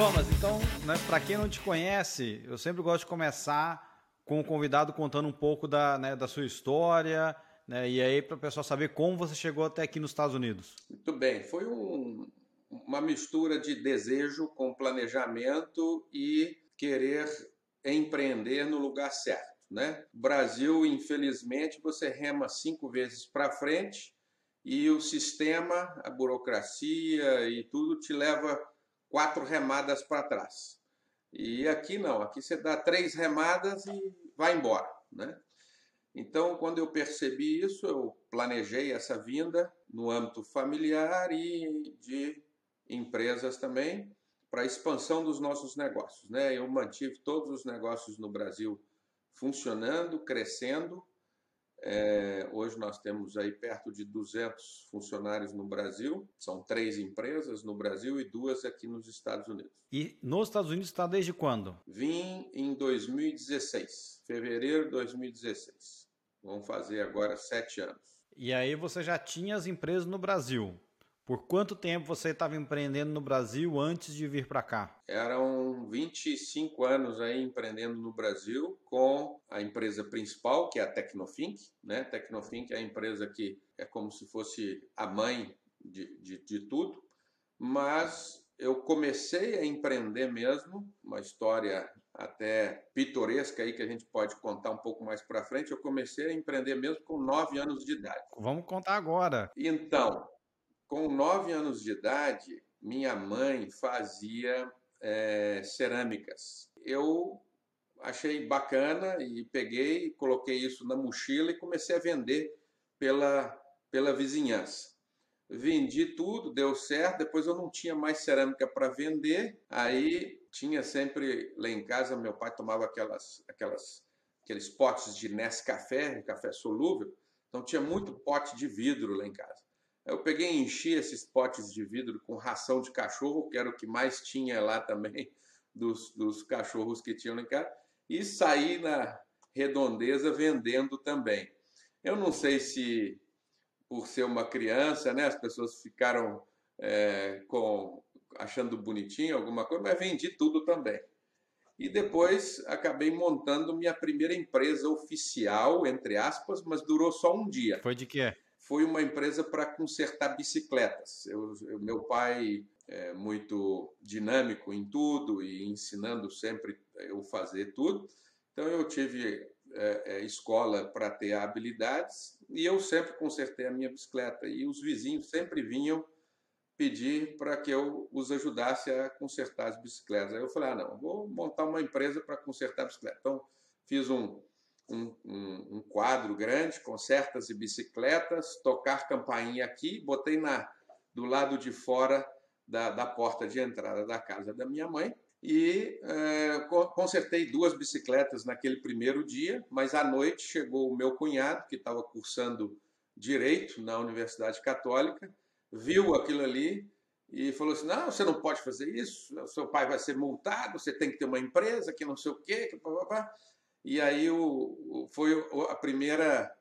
Thomas, então, né, para quem não te conhece, eu sempre gosto de começar com o convidado contando um pouco da, né, da sua história, né, e aí para o pessoal saber como você chegou até aqui nos Estados Unidos. Muito bem, foi um, uma mistura de desejo com planejamento e querer empreender no lugar certo. Né? Brasil, infelizmente, você rema cinco vezes para frente e o sistema, a burocracia e tudo te leva quatro remadas para trás. E aqui não, aqui você dá três remadas e vai embora. Né? Então, quando eu percebi isso, eu planejei essa vinda no âmbito familiar e de empresas também para a expansão dos nossos negócios. Né? Eu mantive todos os negócios no Brasil funcionando, crescendo. É, hoje nós temos aí perto de 200 funcionários no Brasil. São três empresas no Brasil e duas aqui nos Estados Unidos. E nos Estados Unidos está desde quando? Vim em 2016, fevereiro de 2016. Vamos fazer agora sete anos. E aí você já tinha as empresas no Brasil? Por quanto tempo você estava empreendendo no Brasil antes de vir para cá? Eram 25 anos aí empreendendo no Brasil com a empresa principal, que é a Tecnofink. Né? Tecnofink é a empresa que é como se fosse a mãe de, de, de tudo. Mas eu comecei a empreender mesmo, uma história até pitoresca aí que a gente pode contar um pouco mais para frente. Eu comecei a empreender mesmo com 9 anos de idade. Vamos contar agora. Então, com nove anos de idade, minha mãe fazia é, cerâmicas. Eu achei bacana e peguei, coloquei isso na mochila e comecei a vender pela, pela vizinhança. Vendi tudo, deu certo. Depois eu não tinha mais cerâmica para vender. Aí tinha sempre lá em casa, meu pai tomava aquelas, aquelas, aqueles potes de Nescafé, café solúvel. Então tinha muito pote de vidro lá em casa. Eu peguei e enchi esses potes de vidro com ração de cachorro, que era o que mais tinha lá também, dos, dos cachorros que tinham em casa, e saí na redondeza vendendo também. Eu não sei se por ser uma criança, né, as pessoas ficaram é, com achando bonitinho alguma coisa, mas vendi tudo também. E depois acabei montando minha primeira empresa oficial, entre aspas, mas durou só um dia. Foi de quê? Foi uma empresa para consertar bicicletas. Eu, eu, meu pai é muito dinâmico em tudo e ensinando sempre eu fazer tudo. Então eu tive é, é, escola para ter habilidades e eu sempre consertei a minha bicicleta. E os vizinhos sempre vinham pedir para que eu os ajudasse a consertar as bicicletas. Aí eu falei, ah, não, vou montar uma empresa para consertar a bicicleta. Então fiz um um, um, um, quadro grande, concertas e bicicletas, tocar campainha aqui, botei na do lado de fora da, da porta de entrada da casa da minha mãe e é, consertei duas bicicletas naquele primeiro dia, mas à noite chegou o meu cunhado, que estava cursando Direito na Universidade Católica, viu aquilo ali e falou assim, não, você não pode fazer isso, seu pai vai ser multado, você tem que ter uma empresa, que não sei o quê, que pá. E aí o, foi a primeira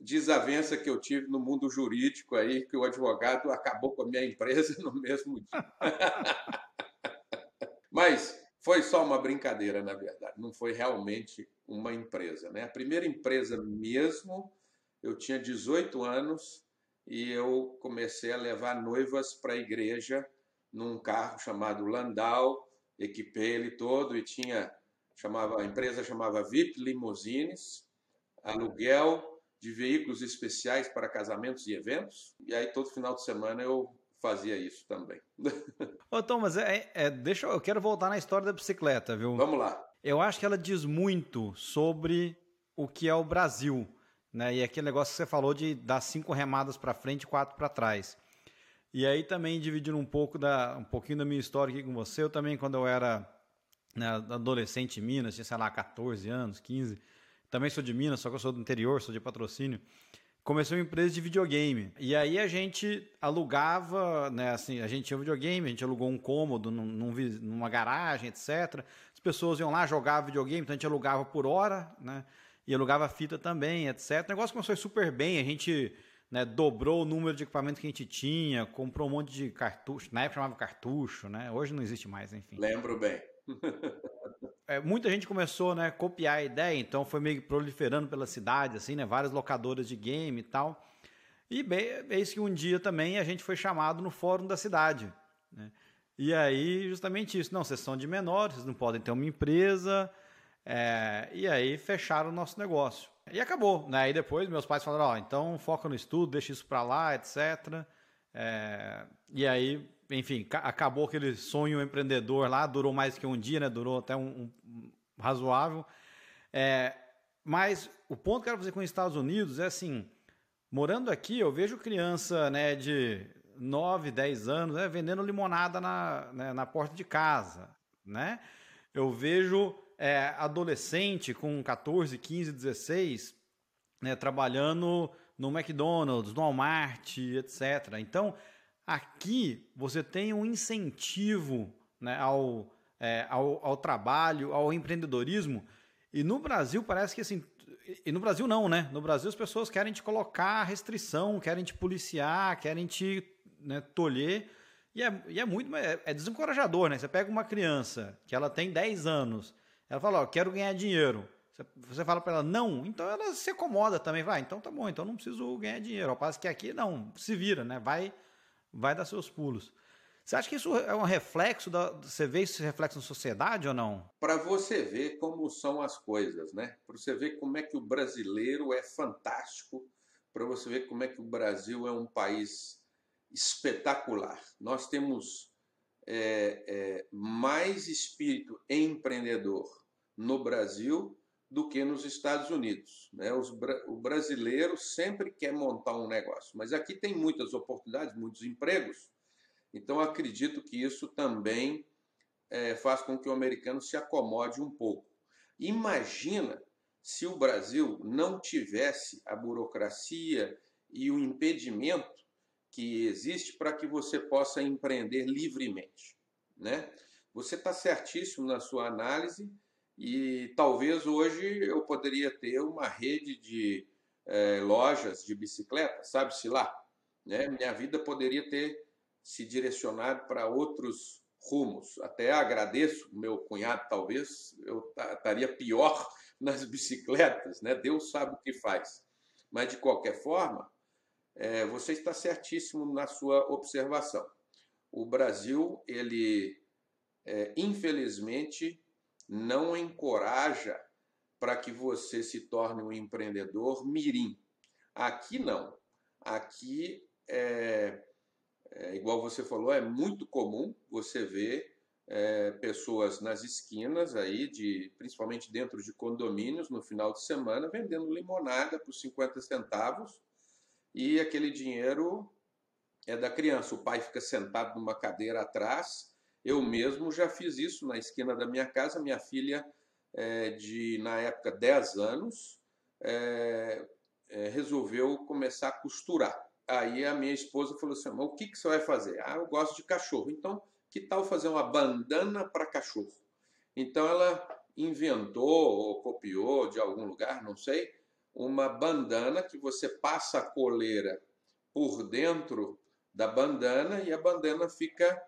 desavença que eu tive no mundo jurídico aí, que o advogado acabou com a minha empresa no mesmo dia. Mas foi só uma brincadeira, na verdade, não foi realmente uma empresa. Né? A primeira empresa mesmo, eu tinha 18 anos e eu comecei a levar noivas para a igreja num carro chamado Landau, equipei ele todo e tinha chamava, a empresa chamava VIP Limousines, aluguel de veículos especiais para casamentos e eventos. E aí todo final de semana eu fazia isso também. Ô Thomas, é, é, deixa, eu quero voltar na história da bicicleta, viu? Vamos lá. Eu acho que ela diz muito sobre o que é o Brasil, né? E aquele negócio que você falou de dar cinco remadas para frente e quatro para trás. E aí também dividindo um pouco da um pouquinho da minha história aqui com você, eu também quando eu era né, adolescente em Minas, tinha, sei lá, 14 anos, 15. Também sou de Minas, só que eu sou do interior, sou de patrocínio. Comecei uma empresa de videogame. E aí a gente alugava, né, assim, a gente tinha um videogame, a gente alugou um cômodo num, numa garagem, etc. As pessoas iam lá jogar videogame, então a gente alugava por hora, né? E alugava fita também, etc. O negócio começou super bem, a gente né, dobrou o número de equipamentos que a gente tinha, comprou um monte de cartucho, na época chamava cartucho, né? Hoje não existe mais, enfim. Lembro bem. É, muita gente começou né, a copiar a ideia, então foi meio proliferando pela cidade, assim, né? Várias locadoras de game e tal. E bem, eis que um dia também a gente foi chamado no fórum da cidade. Né? E aí, justamente isso. Não, vocês são de menores, vocês não podem ter uma empresa. É, e aí fecharam o nosso negócio. E acabou. Né? Aí depois meus pais falaram, oh, então foca no estudo, deixa isso para lá, etc. É, e aí, enfim, acabou aquele sonho empreendedor lá, durou mais que um dia, né? Durou até um, um razoável. É, mas o ponto que eu quero fazer com os Estados Unidos é assim, morando aqui, eu vejo criança né, de 9, 10 anos né, vendendo limonada na, né, na porta de casa, né? Eu vejo é, adolescente com 14, 15, 16 né, trabalhando no McDonald's, no Walmart, etc. Então, aqui você tem um incentivo né, ao, é, ao, ao trabalho, ao empreendedorismo. E no Brasil parece que assim. E no Brasil não, né? No Brasil as pessoas querem te colocar restrição, querem te policiar, querem te né, tolher. E é, e é muito. É, é, desencorajador, né? Você pega uma criança que ela tem 10 anos, ela fala, ó, quero ganhar dinheiro. Você, fala para ela, não, então ela se acomoda também, vai, então tá bom, então não preciso ganhar dinheiro. Ao passo que aqui, não, se vira, né? Vai, vai dar seus pulos. Você acha que isso é um reflexo da. Você vê esse reflexo na sociedade ou não? Para você ver como são as coisas, né? Para você ver como é que o brasileiro é fantástico, para você ver como é que o Brasil é um país espetacular. Nós temos é, é, mais espírito empreendedor no Brasil do que nos Estados Unidos. Né? Os, o brasileiro sempre quer montar um negócio, mas aqui tem muitas oportunidades, muitos empregos, então acredito que isso também é, faz com que o americano se acomode um pouco. Imagina se o Brasil não tivesse a burocracia e o impedimento que existe para que você possa empreender livremente. Né? Você está certíssimo na sua análise e talvez hoje eu poderia ter uma rede de é, lojas de bicicleta, sabe-se lá. Né? Minha vida poderia ter se direcionado para outros rumos. Até agradeço meu cunhado, talvez eu estaria pior nas bicicletas, né? Deus sabe o que faz. Mas de qualquer forma, é, você está certíssimo na sua observação. O Brasil, ele é, infelizmente não encoraja para que você se torne um empreendedor mirim. Aqui não. Aqui é, é igual você falou, é muito comum você ver é, pessoas nas esquinas aí, de, principalmente dentro de condomínios, no final de semana, vendendo limonada por 50 centavos e aquele dinheiro é da criança. O pai fica sentado numa cadeira atrás. Eu mesmo já fiz isso na esquina da minha casa. Minha filha, é, de na época 10 anos, é, é, resolveu começar a costurar. Aí a minha esposa falou assim: o que, que você vai fazer? Ah, eu gosto de cachorro. Então, que tal fazer uma bandana para cachorro? Então ela inventou ou copiou de algum lugar, não sei, uma bandana que você passa a coleira por dentro da bandana e a bandana fica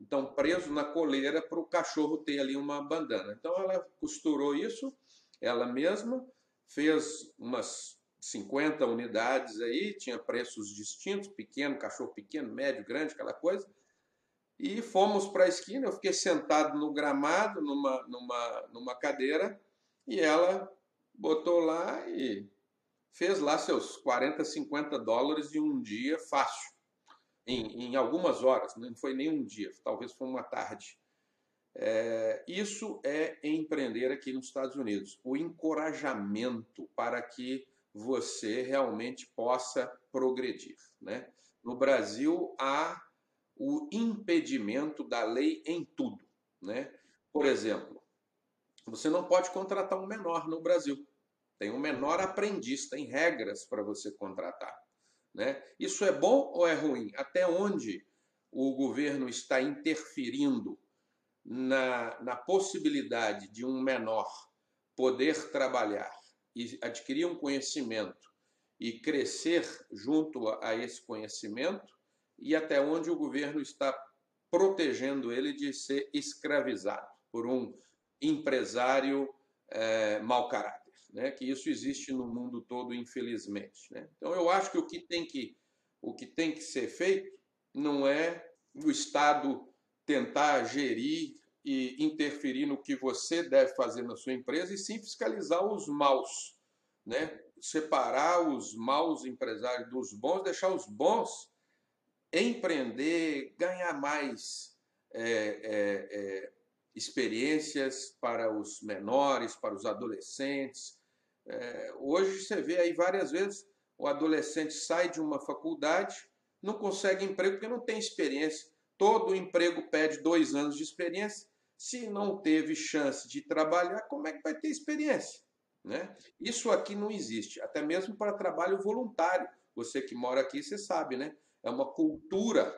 então preso na coleira para o cachorro ter ali uma bandana. Então ela costurou isso, ela mesma fez umas 50 unidades aí, tinha preços distintos, pequeno, cachorro pequeno, médio, grande, aquela coisa. E fomos para a esquina, eu fiquei sentado no gramado, numa, numa, numa cadeira, e ela botou lá e fez lá seus 40, 50 dólares em um dia fácil, em, em algumas horas, não foi nem um dia, talvez foi uma tarde. É, isso é empreender aqui nos Estados Unidos, o encorajamento para que você realmente possa progredir. Né? No Brasil, há o impedimento da lei em tudo. Né? Por exemplo, você não pode contratar um menor no Brasil. Tem um menor aprendiz, tem regras para você contratar. Né? Isso é bom ou é ruim? Até onde o governo está interferindo na, na possibilidade de um menor poder trabalhar e adquirir um conhecimento e crescer junto a esse conhecimento e até onde o governo está protegendo ele de ser escravizado por um empresário é, mau caráter, né? Que isso existe no mundo todo, infelizmente. Né? Então eu acho que o que tem que o que tem que ser feito não é o Estado tentar gerir e interferir no que você deve fazer na sua empresa e sim fiscalizar os maus, né? Separar os maus empresários dos bons, deixar os bons empreender, ganhar mais é, é, é, experiências para os menores, para os adolescentes. É, hoje você vê aí várias vezes o adolescente sai de uma faculdade, não consegue emprego porque não tem experiência. Todo emprego pede dois anos de experiência. Se não teve chance de trabalhar, como é que vai ter experiência? Né? Isso aqui não existe, até mesmo para trabalho voluntário. Você que mora aqui, você sabe, né? É uma cultura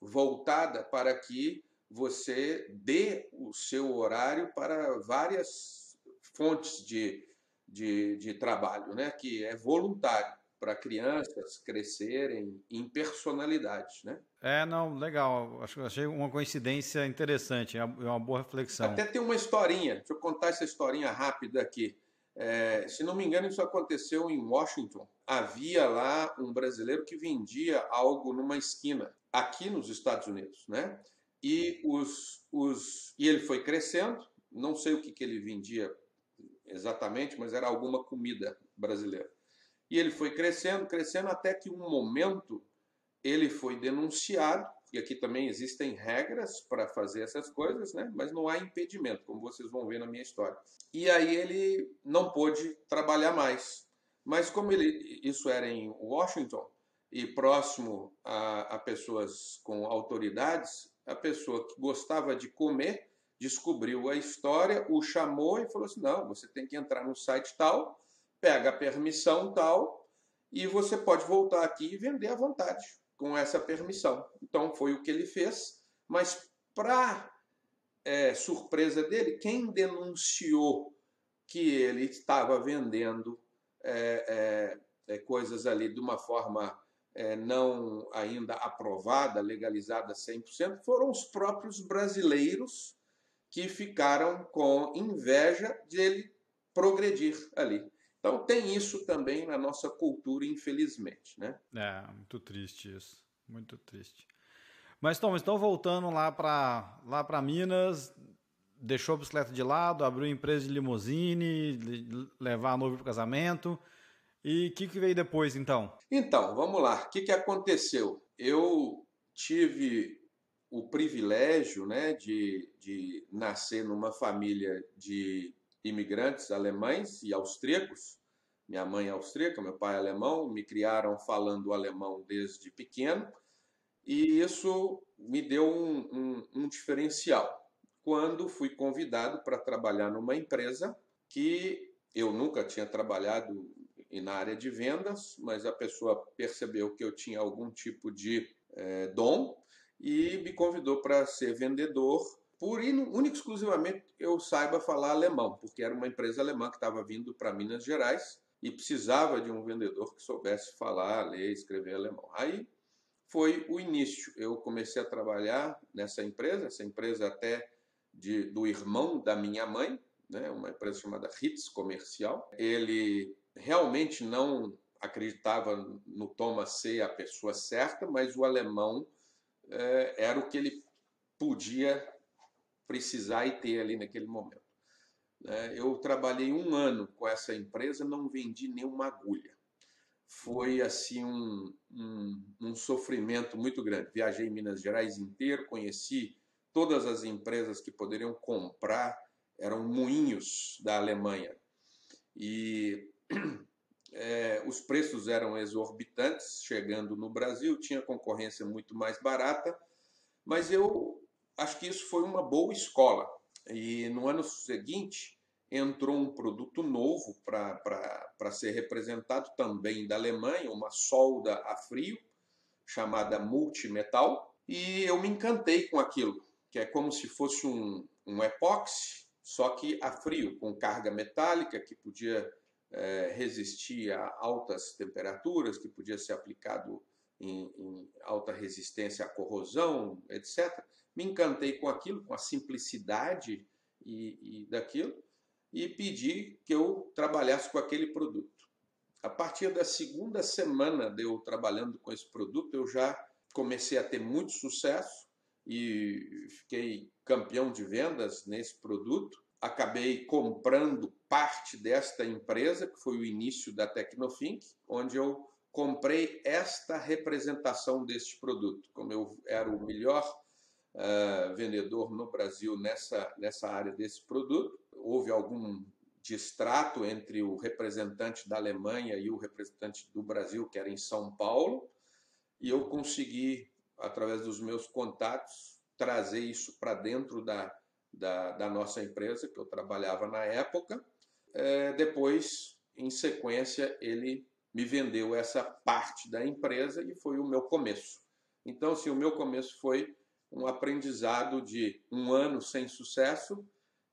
voltada para que você dê o seu horário para várias fontes de, de, de trabalho, né? que é voluntário para crianças crescerem em personalidades, né? É, não, legal. Acho, achei uma coincidência interessante, é uma boa reflexão. Até tem uma historinha, deixa eu contar essa historinha rápida aqui. É, se não me engano, isso aconteceu em Washington. Havia lá um brasileiro que vendia algo numa esquina, aqui nos Estados Unidos, né? E, os, os, e ele foi crescendo, não sei o que, que ele vendia exatamente, mas era alguma comida brasileira. E ele foi crescendo, crescendo, até que um momento ele foi denunciado, e aqui também existem regras para fazer essas coisas, né? mas não há impedimento, como vocês vão ver na minha história. E aí ele não pôde trabalhar mais. Mas como ele, isso era em Washington e próximo a, a pessoas com autoridades, a pessoa que gostava de comer descobriu a história, o chamou e falou assim: não, você tem que entrar no site tal, pega a permissão tal, e você pode voltar aqui e vender à vontade com essa permissão. Então foi o que ele fez, mas para é, surpresa dele, quem denunciou que ele estava vendendo é, é, é coisas ali de uma forma é, não ainda aprovada, legalizada 100%, foram os próprios brasileiros que ficaram com inveja de ele progredir ali. Então tem isso também na nossa cultura, infelizmente, né? É, muito triste isso, muito triste. Mas Tom, então voltando lá para lá para Minas, deixou a bicicleta de lado, abriu empresa de limusine, levar a noiva para o casamento. E o que, que veio depois, então? Então, vamos lá. O que, que aconteceu? Eu tive o privilégio né, de, de nascer numa família de imigrantes alemães e austríacos. Minha mãe é austríaca, meu pai é alemão, me criaram falando alemão desde pequeno, e isso me deu um, um, um diferencial. Quando fui convidado para trabalhar numa empresa que eu nunca tinha trabalhado na área de vendas, mas a pessoa percebeu que eu tinha algum tipo de é, dom e me convidou para ser vendedor. Por único exclusivamente eu saiba falar alemão, porque era uma empresa alemã que estava vindo para Minas Gerais e precisava de um vendedor que soubesse falar, ler, escrever alemão. Aí foi o início. Eu comecei a trabalhar nessa empresa, essa empresa até de, do irmão da minha mãe, né, uma empresa chamada Ritz Comercial. Ele realmente não acreditava no Thomas ser a pessoa certa, mas o alemão era o que ele podia precisar e ter ali naquele momento. É, eu trabalhei um ano com essa empresa, não vendi nenhuma agulha. Foi assim um, um, um sofrimento muito grande. Viajei em Minas Gerais inteiro, conheci todas as empresas que poderiam comprar, eram moinhos da Alemanha. E é, os preços eram exorbitantes chegando no Brasil, tinha concorrência muito mais barata, mas eu acho que isso foi uma boa escola. E no ano seguinte entrou um produto novo para ser representado também da Alemanha, uma solda a frio, chamada multimetal, e eu me encantei com aquilo, que é como se fosse um, um epóxi, só que a frio, com carga metálica que podia é, resistia a altas temperaturas, que podia ser aplicado em, em, alta resistência à corrosão, etc. Me encantei com aquilo, com a simplicidade e, e daquilo, e pedi que eu trabalhasse com aquele produto. A partir da segunda semana de eu trabalhando com esse produto, eu já comecei a ter muito sucesso e fiquei campeão de vendas nesse produto. Acabei comprando parte desta empresa, que foi o início da Tecnofink, onde eu comprei esta representação deste produto. Como eu era o melhor uh, vendedor no Brasil nessa, nessa área desse produto, houve algum distrato entre o representante da Alemanha e o representante do Brasil, que era em São Paulo, e eu consegui, através dos meus contatos, trazer isso para dentro da, da, da, nossa empresa, que eu trabalhava na época. É, depois, em sequência, ele me vendeu essa parte da empresa e foi o meu começo. Então, assim, o meu começo foi um aprendizado de um ano sem sucesso,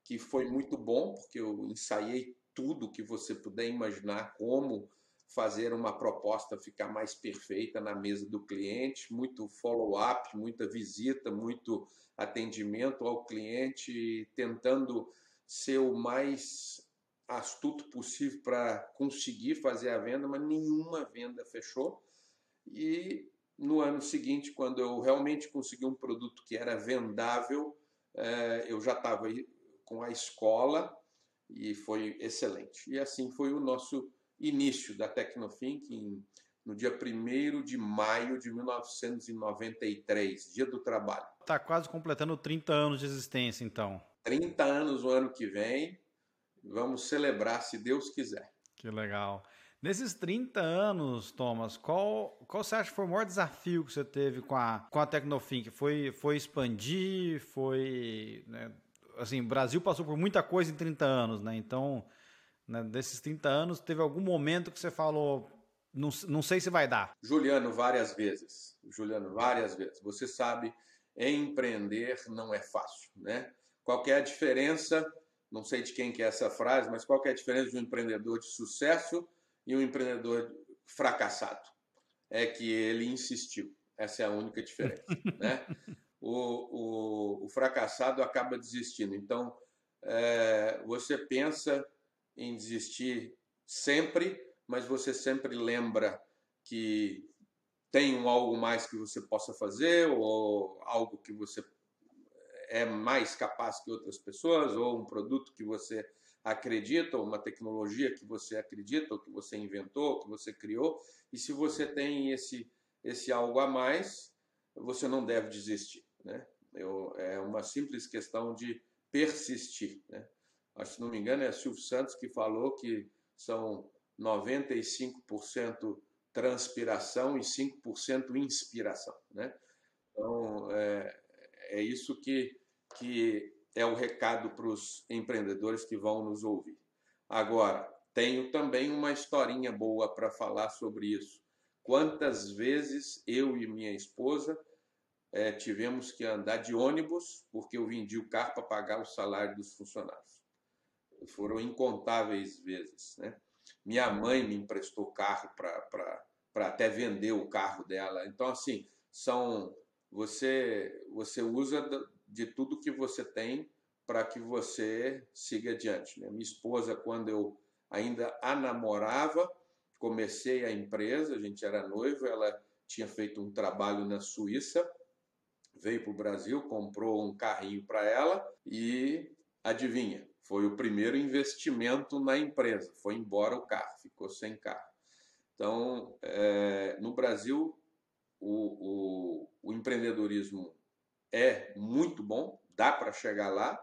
que foi muito bom, porque eu ensaiei tudo que você puder imaginar como fazer uma proposta ficar mais perfeita na mesa do cliente, muito follow-up, muita visita, muito atendimento ao cliente, tentando ser o mais astuto possível para conseguir fazer a venda, mas nenhuma venda fechou. E no ano seguinte, quando eu realmente consegui um produto que era vendável, é, eu já estava com a escola e foi excelente. E assim foi o nosso início da Tecnofink em, no dia 1 de maio de 1993, dia do trabalho. Está quase completando 30 anos de existência, então. 30 anos o ano que vem. Vamos celebrar, se Deus quiser. Que legal. Nesses 30 anos, Thomas, qual, qual você acha que foi o maior desafio que você teve com a, com a Tecnofink? Foi, foi expandir? Foi. Né, assim, o Brasil passou por muita coisa em 30 anos, né? Então, né, desses 30 anos, teve algum momento que você falou, não, não sei se vai dar? Juliano, várias vezes. Juliano, várias vezes. Você sabe, empreender não é fácil, né? Qual é a diferença, não sei de quem que é essa frase, mas qual é a diferença de um empreendedor de sucesso e um empreendedor fracassado? É que ele insistiu. Essa é a única diferença, né? O, o, o fracassado acaba desistindo. Então, é, você pensa em desistir sempre, mas você sempre lembra que tem um algo mais que você possa fazer ou algo que você é mais capaz que outras pessoas ou um produto que você acredita ou uma tecnologia que você acredita ou que você inventou, ou que você criou. E se você tem esse esse algo a mais, você não deve desistir, né? Eu, é uma simples questão de persistir, né? Acho que não me engano, é Silvio Santos que falou que são 95% transpiração e 5% inspiração. Né? Então, é, é isso que, que é o recado para os empreendedores que vão nos ouvir. Agora, tenho também uma historinha boa para falar sobre isso. Quantas vezes eu e minha esposa é, tivemos que andar de ônibus porque eu vendi o carro para pagar o salário dos funcionários foram incontáveis vezes. Né? Minha mãe me emprestou carro para até vender o carro dela. Então, assim, são você, você usa de tudo que você tem para que você siga adiante. Né? Minha esposa, quando eu ainda a namorava, comecei a empresa, a gente era noivo, ela tinha feito um trabalho na Suíça, veio para o Brasil, comprou um carrinho para ela e adivinha, foi o primeiro investimento na empresa. Foi embora o carro, ficou sem carro. Então, é, no Brasil, o, o, o empreendedorismo é muito bom, dá para chegar lá,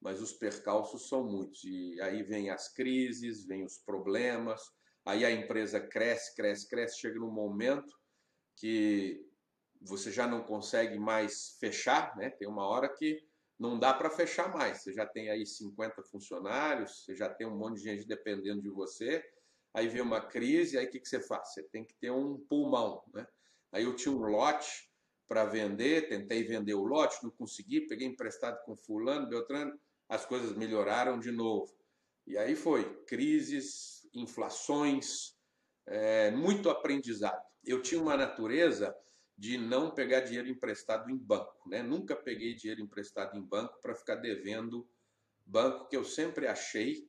mas os percalços são muitos. E aí vem as crises, vem os problemas, aí a empresa cresce, cresce, cresce, chega num momento que você já não consegue mais fechar, né? Tem uma hora que não dá para fechar mais. Você já tem aí 50 funcionários, você já tem um monte de gente dependendo de você. Aí vem uma crise, aí o que, que você faz? Você tem que ter um pulmão. Né? Aí eu tinha um lote para vender, tentei vender o lote, não consegui, peguei emprestado com fulano, Beltrano, as coisas melhoraram de novo. E aí foi, crises, inflações, é, muito aprendizado. Eu tinha uma natureza de não pegar dinheiro emprestado em banco, né? Nunca peguei dinheiro emprestado em banco para ficar devendo banco que eu sempre achei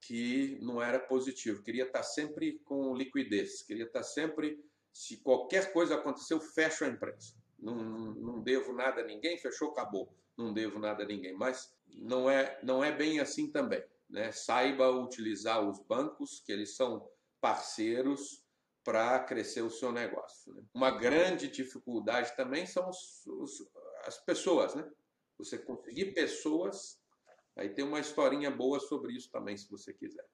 que não era positivo. Queria estar sempre com liquidez, queria estar sempre, se qualquer coisa acontecer, eu fecho a empresa. Não, não devo nada a ninguém, fechou, acabou. Não devo nada a ninguém. Mas não é, não é bem assim também. Né? Saiba utilizar os bancos, que eles são parceiros para crescer o seu negócio. Né? Uma grande dificuldade também são os, os, as pessoas, né? Você conseguir pessoas Aí tem uma historinha boa sobre isso também, se você quiser.